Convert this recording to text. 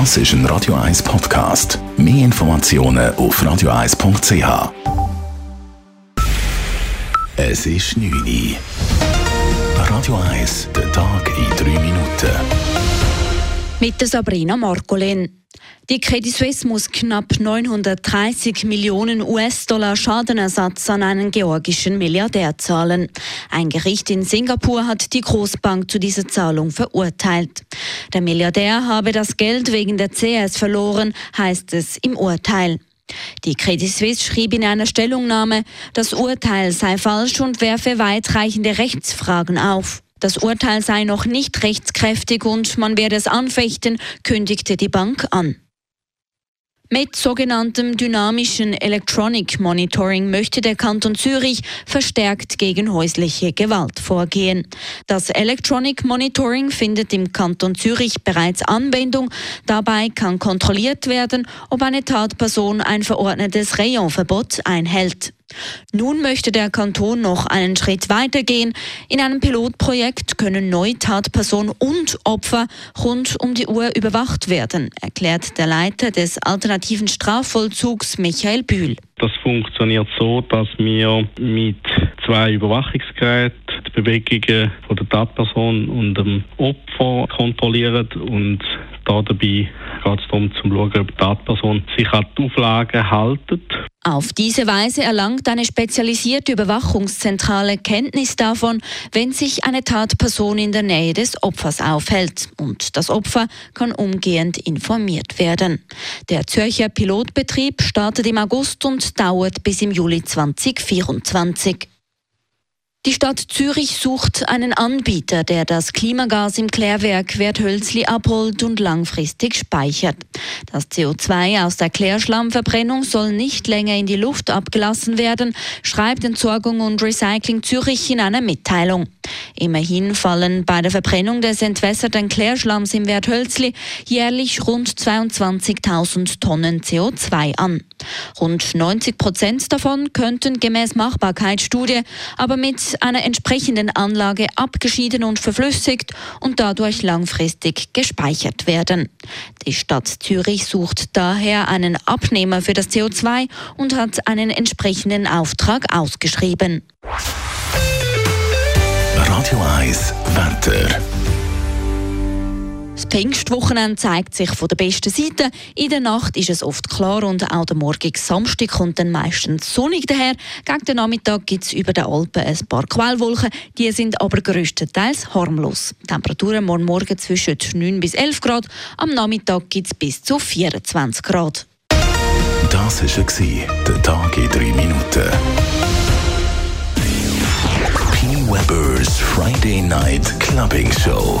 Das ist ein Radio 1 Podcast. Mehr Informationen auf radio1.ch. Es ist 9 Uhr. Radio 1, der Tag in 3 Minuten. Mit Sabrina Marcolin. Die Credit Suisse muss knapp 930 Millionen US-Dollar Schadenersatz an einen georgischen Milliardär zahlen. Ein Gericht in Singapur hat die Großbank zu dieser Zahlung verurteilt. Der Milliardär habe das Geld wegen der CS verloren, heißt es im Urteil. Die Credit Suisse schrieb in einer Stellungnahme, das Urteil sei falsch und werfe weitreichende Rechtsfragen auf. Das Urteil sei noch nicht rechtskräftig und man werde es anfechten, kündigte die Bank an. Mit sogenanntem dynamischen Electronic Monitoring möchte der Kanton Zürich verstärkt gegen häusliche Gewalt vorgehen. Das Electronic Monitoring findet im Kanton Zürich bereits Anwendung. Dabei kann kontrolliert werden, ob eine Tatperson ein verordnetes Rayonverbot einhält. Nun möchte der Kanton noch einen Schritt weitergehen. In einem Pilotprojekt können Neutatperson und Opfer rund um die Uhr überwacht werden, erklärt der Leiter des alternativen Strafvollzugs Michael Bühl. Das funktioniert so, dass wir mit zwei Überwachungsgeräten die Bewegungen von der Tatperson und dem Opfer kontrollieren und da dabei geht es darum, zu schauen, ob die Tatperson sich an die Auflagen hält. Auf diese Weise erlangt eine spezialisierte Überwachungszentrale Kenntnis davon, wenn sich eine Tatperson in der Nähe des Opfers aufhält. Und das Opfer kann umgehend informiert werden. Der Zürcher Pilotbetrieb startet im August und dauert bis im Juli 2024. Die Stadt Zürich sucht einen Anbieter, der das Klimagas im Klärwerk Werthölzli abholt und langfristig speichert. Das CO2 aus der Klärschlammverbrennung soll nicht länger in die Luft abgelassen werden, schreibt Entsorgung und Recycling Zürich in einer Mitteilung. Immerhin fallen bei der Verbrennung des entwässerten Klärschlamms im Werthölzli jährlich rund 22.000 Tonnen CO2 an. Rund 90 Prozent davon könnten gemäß Machbarkeitsstudie aber mit einer entsprechenden Anlage abgeschieden und verflüssigt und dadurch langfristig gespeichert werden. Die Stadt Zürich sucht daher einen Abnehmer für das CO2 und hat einen entsprechenden Auftrag ausgeschrieben. Radio 1, Wetter. Pfingstwochenende zeigt sich von der besten Seite. In der Nacht ist es oft klar und auch der morgige Samstag kommt dann meistens sonnig daher. Gegen den Nachmittag gibt es über den Alpen ein paar Quellwolken. Die sind aber größtenteils harmlos. Temperaturen morgen Morgen zwischen 9 bis 11 Grad. Am Nachmittag gibt es bis zu 24 Grad. Das war der Tag in 3 Minuten. P. Weber's Friday Night Clubbing Show.